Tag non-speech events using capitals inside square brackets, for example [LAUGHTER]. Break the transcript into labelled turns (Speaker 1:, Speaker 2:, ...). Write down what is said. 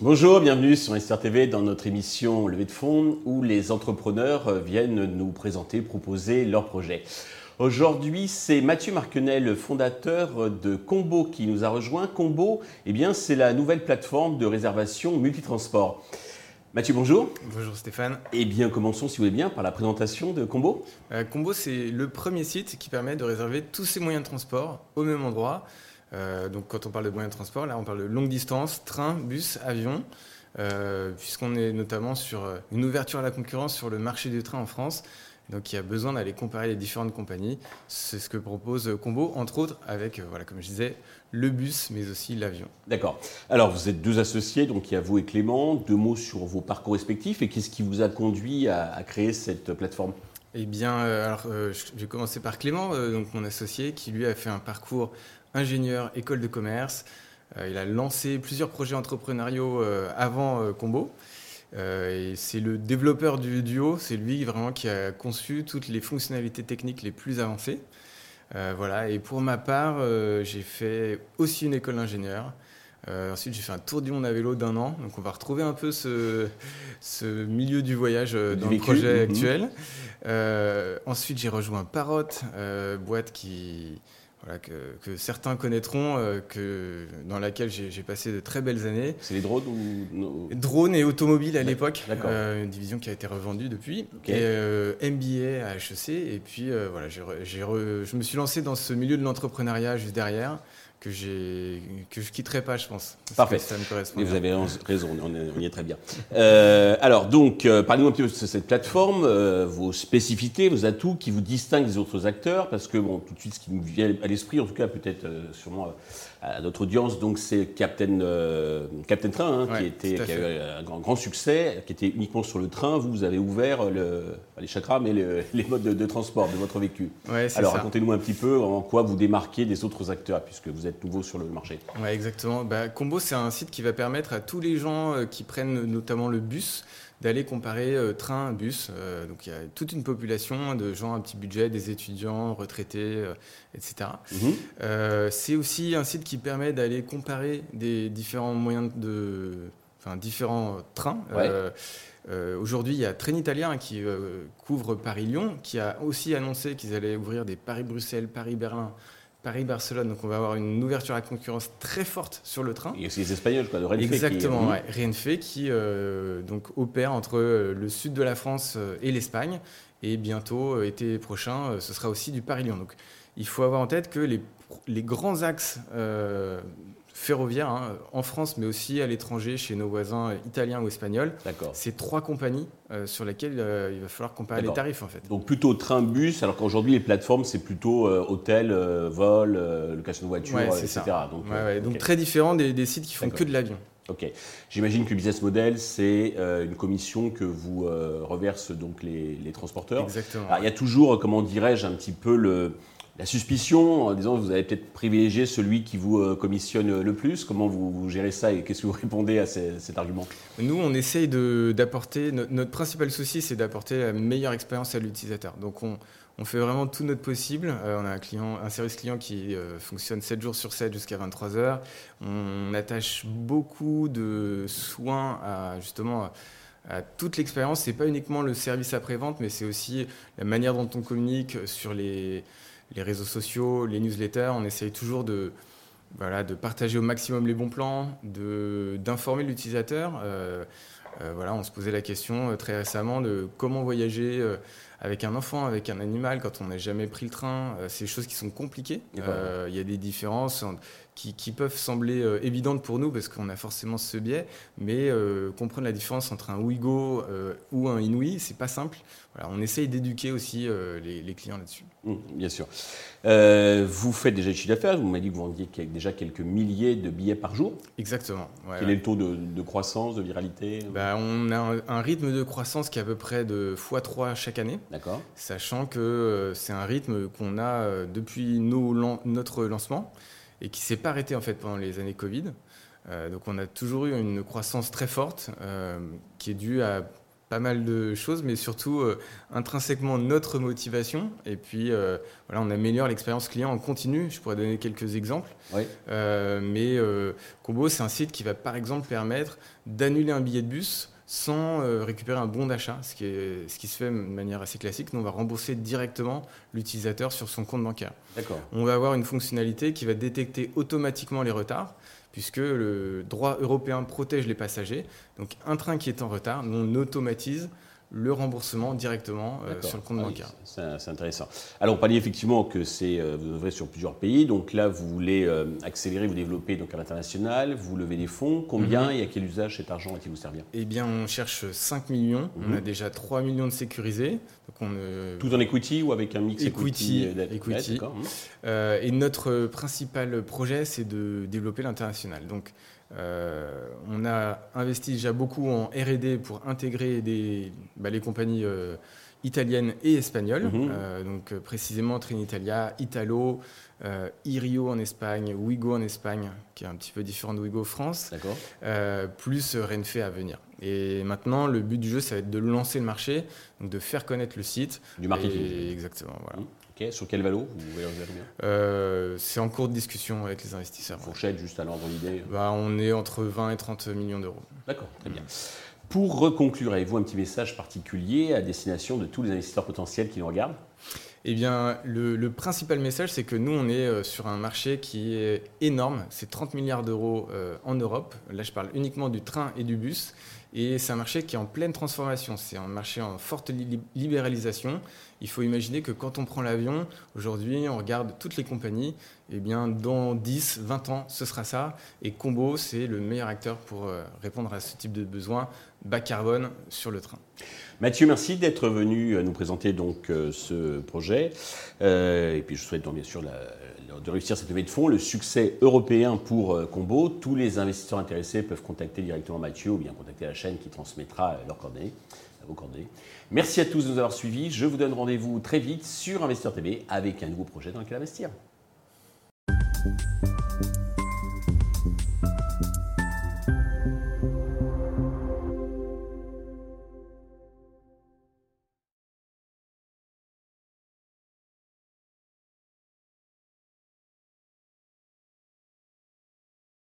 Speaker 1: Bonjour, bienvenue sur Investir TV dans notre émission Levée de fonds où les entrepreneurs viennent nous présenter, proposer leurs projets. Aujourd'hui, c'est Mathieu Marquenel, fondateur de Combo, qui nous a rejoint. Combo, eh c'est la nouvelle plateforme de réservation multitransport. Mathieu, bonjour.
Speaker 2: Bonjour Stéphane.
Speaker 1: Eh bien, commençons, si vous voulez bien, par la présentation de Combo.
Speaker 2: Euh, Combo, c'est le premier site qui permet de réserver tous ces moyens de transport au même endroit. Euh, donc, quand on parle de moyens de transport, là, on parle de longue distance, train, bus, avion. Euh, puisqu'on est notamment sur une ouverture à la concurrence sur le marché du train en France. Donc il y a besoin d'aller comparer les différentes compagnies. C'est ce que propose Combo, entre autres avec, euh, voilà, comme je disais, le bus, mais aussi l'avion.
Speaker 1: D'accord. Alors vous êtes deux associés, donc il y a vous et Clément. Deux mots sur vos parcours respectifs et qu'est-ce qui vous a conduit à, créer cette plateforme?
Speaker 2: Eh bien, euh, alors euh, je vais commencer par Clément, donc mon associé, qui lui a fait un parcours ingénieur, école de commerce. il a lancé plusieurs projets entrepreneuriaux avant Combo. Euh, et c'est le développeur du duo, c'est lui vraiment qui a conçu toutes les fonctionnalités techniques les plus avancées. Euh, voilà. Et pour ma part, euh, j'ai fait aussi une école d'ingénieur. ensuite, j'ai fait un tour du monde à vélo d'un an. Donc, on va retrouver un peu ce, ce milieu du voyage dans le projet mhm. actuel. ensuite, j'ai rejoint Parrot, boîte qui, voilà, que, certains connaîtront, euh, que, dans laquelle j'ai passé de très belles années.
Speaker 1: C'est les drones ou
Speaker 2: Drones et automobiles à l'époque, euh, une division qui a été revendue depuis. Et euh, MBA à HEC. Et puis voilà, je me suis lancé dans ce milieu de l'entrepreneuriat juste derrière que j'ai que je quitterai pas, je pense.
Speaker 1: Parfait. Ça me correspond. Et vous avez raison, on, y est très bien. Euh, alors donc, euh, parlez-nous un petit peu de cette plateforme, euh, vos spécificités, vos atouts qui vous distinguent des autres acteurs, parce que bon, tout de suite, ce qui nous vient à l'esprit, en tout cas peut-être sûrement à notre audience, donc c'est Captain Captain Train, hein, qui était qui a eu un grand, grand, succès, qui était uniquement sur le train. Vous, vous avez ouvert le, les chakras, mais [LAUGHS] les modes de, transport de votre vécu.
Speaker 2: Ouais,
Speaker 1: alors racontez-nous un petit peu en quoi vous démarquez des autres acteurs, puisque vous êtes nouveau sur le marché.
Speaker 2: Oui, exactement. Bah, Combo, c'est un site qui va permettre à tous les gens euh, qui prennent notamment le bus d'aller comparer euh, train, bus. Euh, donc il y a toute une population de gens à petit budget, des étudiants, retraités, etc. Mhm. c'est aussi un site qui permet d'aller comparer des différents moyens de, enfin différents trains. Aujourd'hui, il y a Trenitalia qui couvre Paris-Lyon, qui a aussi annoncé qu'ils allaient ouvrir des Paris-Bruxelles, Paris-Berlin, Paris-Barcelone, donc on va avoir une ouverture à la concurrence très forte sur le train.
Speaker 1: Et aussi les Espagnols, quoi, de Renfe.
Speaker 2: Exactement, qui, ouais. Renfe qui euh, donc opère entre euh, le sud de la France euh, et l'Espagne. Et bientôt, été prochain, ce sera aussi du Paris-Lyon. Donc il faut avoir en tête que les, les grands axes ferroviaire hein, en France, mais aussi à l'étranger, chez nos voisins italiens ou espagnols. C'est trois compagnies euh, sur lesquelles euh, il va falloir comparer les tarifs en fait.
Speaker 1: Donc plutôt train-bus, alors qu'aujourd'hui les plateformes c'est plutôt euh, hôtel, vol, location de voiture, etc.
Speaker 2: Donc, très différent des, sites qui font que de l'avion.
Speaker 1: Ok. J'imagine que le business model, c'est une commission que vous reversent donc les, les transporteurs.
Speaker 2: Exactement.
Speaker 1: il y a toujours, comment dirais-je, un petit peu le, la suspicion en disant vous avez peut-être privilégié celui qui vous euh, commissionne le plus. Comment vous, gérez ça et qu'est-ce que vous [LAUGHS] répondez à cet argument?
Speaker 2: Nous, on essaye d'apporter, notre, principal souci, c'est d'apporter la meilleure expérience à l'utilisateur. Donc, on, fait vraiment tout notre possible. Euh, on a un, client, un service client qui euh, fonctionne 7 jours sur 7 jusqu'à 23 heures. On attache beaucoup de soins à justement à toute l'expérience. C'est pas uniquement le service après-vente, mais c'est aussi la manière dont on communique sur les les réseaux sociaux, les newsletters, on essaye toujours de, partager au maximum les bons plans, d'informer l'utilisateur. Euh, euh, voilà, on se posait la question euh, très récemment de comment voyager avec un enfant, avec un animal, quand on n'a jamais pris le train. c'est des choses qui sont compliquées. Il y a des différences qui, peuvent sembler évidentes pour nous parce qu'on a forcément ce biais, mais comprendre la différence entre un Ouigo ou un Inouï, c'est pas simple. Voilà, on essaye d'éduquer aussi les clients là-dessus.
Speaker 1: Mmh, bien sûr. Euh, vous faites déjà du chiffre d'affaires, vous m'avez dit que vous vendiez déjà quelques milliers de billets par jour.
Speaker 2: Exactement.
Speaker 1: Quel est le taux de, croissance, de viralité?
Speaker 2: Bah, On a un, rythme de croissance qui est à peu près de x3 chaque année.
Speaker 1: D'accord.
Speaker 2: Sachant que euh, c'est un rythme qu'on a euh, depuis notre lancement et qui ne s'est pas arrêté en fait pendant les années Covid. donc on a toujours eu une croissance très forte qui est due à pas mal de choses, mais surtout intrinsèquement notre motivation. Et puis, voilà, on améliore l'expérience client en continu. Je pourrais donner quelques exemples. mais Combo, c'est un site qui va par exemple permettre d'annuler un billet de bus sans euh, récupérer un bon d'achat, ce, qui ce qui se fait de manière assez classique. Nous, on va rembourser directement l'utilisateur sur son compte bancaire. On va avoir une fonctionnalité qui va détecter automatiquement les retards, puisque le droit européen protège les passagers. Donc, un train qui est en retard, on automatise le remboursement directement euh, sur le compte ah bancaire.
Speaker 1: c'est intéressant. Alors, on parlait effectivement que c'est euh, vous ouvrez sur plusieurs pays. Donc là, vous voulez euh, accélérer, vous développer donc à l'international, vous levez des fonds. Combien mhm. et à quel usage cet argent va-t-il vous servir?
Speaker 2: Eh bien, on cherche 5 millions. On mhm. a déjà 3 millions de sécurisés.
Speaker 1: Donc on, Tout en equity ou avec un mix
Speaker 2: equity, equity, equity. et notre principal projet, c'est de développer l'international. Donc, euh, on a investi déjà beaucoup en R&D pour intégrer des, bah, les compagnies euh, italiennes et espagnoles. Mhm. Euh, donc précisément Trinitalia, Italo, Irio en Espagne, Wigo en Espagne, qui est un petit peu différent de Wigo France, plus Renfe à venir. Et maintenant, le but du jeu, ça va être de lancer le marché, donc de faire connaître le site.
Speaker 1: Du marketing.
Speaker 2: exactement. Voilà.
Speaker 1: Sur quel valo
Speaker 2: euh, C'est en cours de discussion avec les investisseurs.
Speaker 1: Fourchette, juste à l'ordre d'idée
Speaker 2: bah, On est entre 20 et 30 millions d'euros.
Speaker 1: D'accord, très bien. Pour reconclure, avez-vous un petit message particulier à destination de tous les investisseurs potentiels qui nous regardent?
Speaker 2: Eh bien, le, principal message, c'est que nous, on est euh, sur un marché qui est énorme. C'est 30 milliards d'euros euh, en Europe. Là, je parle uniquement du train et du bus. Et c'est un marché qui est en pleine transformation. C'est un marché en forte libéralisation. Il faut imaginer que quand on prend l'avion, aujourd'hui, on regarde toutes les compagnies, eh bien, dans 10, 20 ans, ce sera ça. Et Combo, c'est le meilleur acteur pour euh, répondre à ce type de besoin bas carbone sur le train.
Speaker 1: Mathieu, merci d'être venu euh, nous présenter donc euh, ce projet. et puis je souhaite donc bien sûr de réussir cette levée de fonds, le succès européen pour Combo. Tous les investisseurs intéressés peuvent contacter directement Mathieu ou bien contacter la chaîne qui transmettra leurs coordonnées. Merci à tous de nous avoir suivis. Je vous donne rendez-vous très vite sur Investeur TV avec un nouveau projet dans lequel investir.